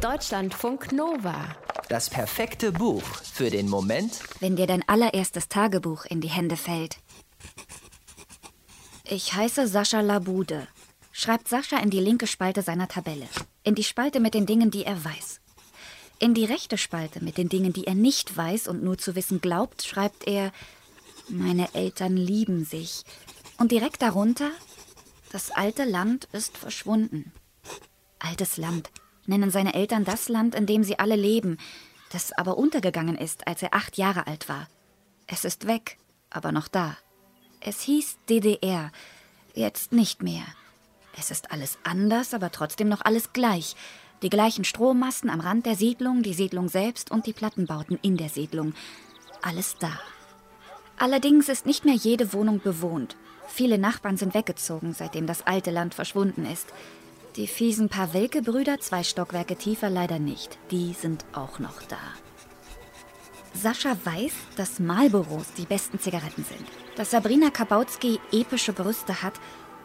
Deutschlandfunk Nova. Das perfekte Buch für den Moment, wenn dir dein allererstes Tagebuch in die Hände fällt. Ich heiße Sascha Labude. Schreibt Sascha in die linke Spalte seiner Tabelle. In die Spalte mit den Dingen, die er weiß. In die rechte Spalte mit den Dingen, die er nicht weiß und nur zu wissen glaubt, schreibt er Meine Eltern lieben sich. Und direkt darunter Das alte Land ist verschwunden. Altes Land nennen seine Eltern das Land, in dem sie alle leben, das aber untergegangen ist, als er acht Jahre alt war. Es ist weg, aber noch da. Es hieß DDR, jetzt nicht mehr. Es ist alles anders, aber trotzdem noch alles gleich. Die gleichen Strommasten am Rand der Siedlung, die Siedlung selbst und die Plattenbauten in der Siedlung. Alles da. Allerdings ist nicht mehr jede Wohnung bewohnt. Viele Nachbarn sind weggezogen, seitdem das alte Land verschwunden ist. Die fiesen Pawelke-Brüder, zwei Stockwerke tiefer, leider nicht. Die sind auch noch da. Sascha weiß, dass Marlboros die besten Zigaretten sind. Dass Sabrina Kabautzky epische Brüste hat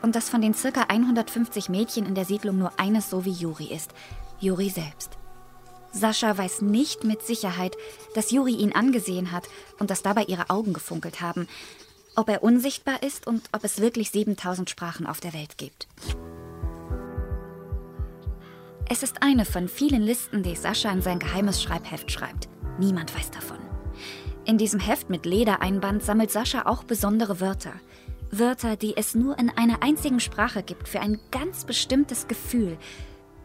und dass von den circa 150 Mädchen in der Siedlung nur eines so wie Juri ist. Juri selbst. Sascha weiß nicht mit Sicherheit, dass Juri ihn angesehen hat und dass dabei ihre Augen gefunkelt haben. Ob er unsichtbar ist und ob es wirklich 7000 Sprachen auf der Welt gibt. Es ist eine von vielen Listen, die Sascha in sein geheimes Schreibheft schreibt. Niemand weiß davon. In diesem Heft mit Ledereinband sammelt Sascha auch besondere Wörter. Wörter, die es nur in einer einzigen Sprache gibt für ein ganz bestimmtes Gefühl.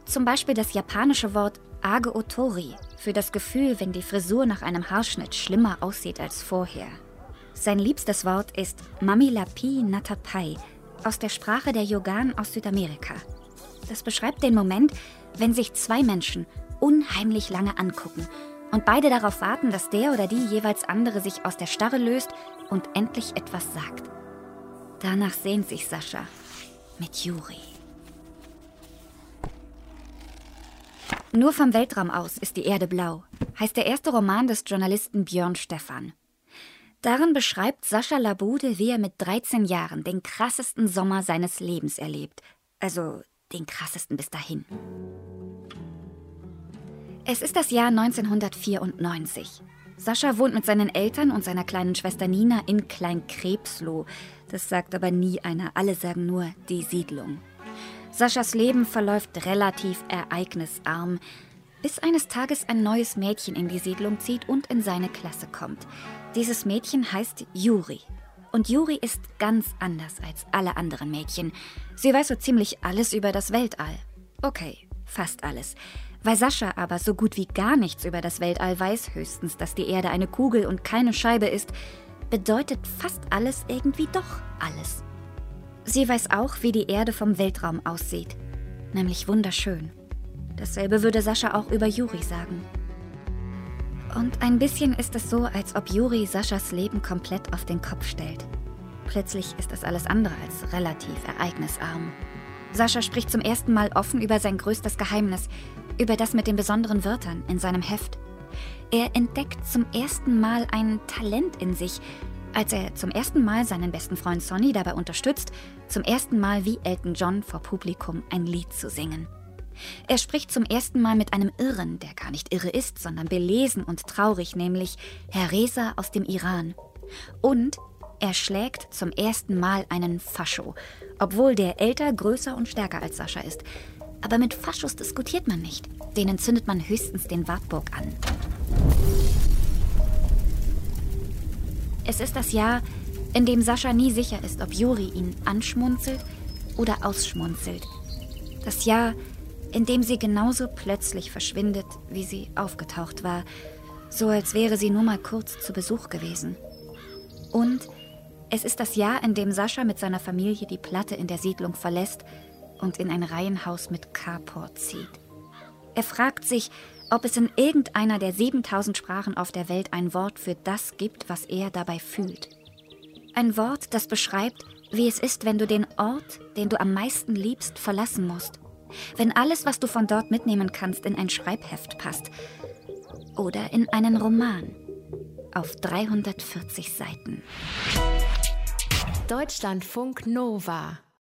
Zum Beispiel das japanische Wort Age Otori für das Gefühl, wenn die Frisur nach einem Haarschnitt schlimmer aussieht als vorher. Sein liebstes Wort ist Mamilapi Natapai aus der Sprache der Yogan aus Südamerika. Das beschreibt den Moment, wenn sich zwei Menschen unheimlich lange angucken und beide darauf warten, dass der oder die jeweils andere sich aus der Starre löst und endlich etwas sagt. Danach sehnt sich Sascha mit Juri. Nur vom Weltraum aus ist die Erde blau, heißt der erste Roman des Journalisten Björn Stephan. Darin beschreibt Sascha Labude, wie er mit 13 Jahren den krassesten Sommer seines Lebens erlebt. Also den krassesten bis dahin. Es ist das Jahr 1994. Sascha wohnt mit seinen Eltern und seiner kleinen Schwester Nina in Kleinkrebsloh. Das sagt aber nie einer, alle sagen nur die Siedlung. Saschas Leben verläuft relativ ereignisarm, bis eines Tages ein neues Mädchen in die Siedlung zieht und in seine Klasse kommt. Dieses Mädchen heißt Juri. Und Juri ist ganz anders als alle anderen Mädchen. Sie weiß so ziemlich alles über das Weltall. Okay, fast alles. Weil Sascha aber so gut wie gar nichts über das Weltall weiß, höchstens, dass die Erde eine Kugel und keine Scheibe ist, bedeutet fast alles irgendwie doch alles. Sie weiß auch, wie die Erde vom Weltraum aussieht. Nämlich wunderschön. Dasselbe würde Sascha auch über Juri sagen. Und ein bisschen ist es so, als ob Juri Saschas Leben komplett auf den Kopf stellt. Plötzlich ist das alles andere als relativ ereignisarm. Sascha spricht zum ersten Mal offen über sein größtes Geheimnis, über das mit den besonderen Wörtern in seinem Heft. Er entdeckt zum ersten Mal ein Talent in sich, als er zum ersten Mal seinen besten Freund Sonny dabei unterstützt, zum ersten Mal wie Elton John vor Publikum ein Lied zu singen. Er spricht zum ersten Mal mit einem Irren, der gar nicht irre ist, sondern belesen und traurig, nämlich Herr Reza aus dem Iran. Und er schlägt zum ersten Mal einen Fascho, obwohl der älter, größer und stärker als Sascha ist. Aber mit Faschos diskutiert man nicht. Denen zündet man höchstens den Wartburg an. Es ist das Jahr, in dem Sascha nie sicher ist, ob Juri ihn anschmunzelt oder ausschmunzelt. Das Jahr, in dem sie genauso plötzlich verschwindet, wie sie aufgetaucht war, so als wäre sie nur mal kurz zu Besuch gewesen. Und es ist das Jahr, in dem Sascha mit seiner Familie die Platte in der Siedlung verlässt und in ein Reihenhaus mit Carport zieht. Er fragt sich, ob es in irgendeiner der 7000 Sprachen auf der Welt ein Wort für das gibt, was er dabei fühlt. Ein Wort, das beschreibt, wie es ist, wenn du den Ort, den du am meisten liebst, verlassen musst wenn alles, was du von dort mitnehmen kannst, in ein Schreibheft passt. Oder in einen Roman. Auf 340 Seiten. Deutschlandfunk Nova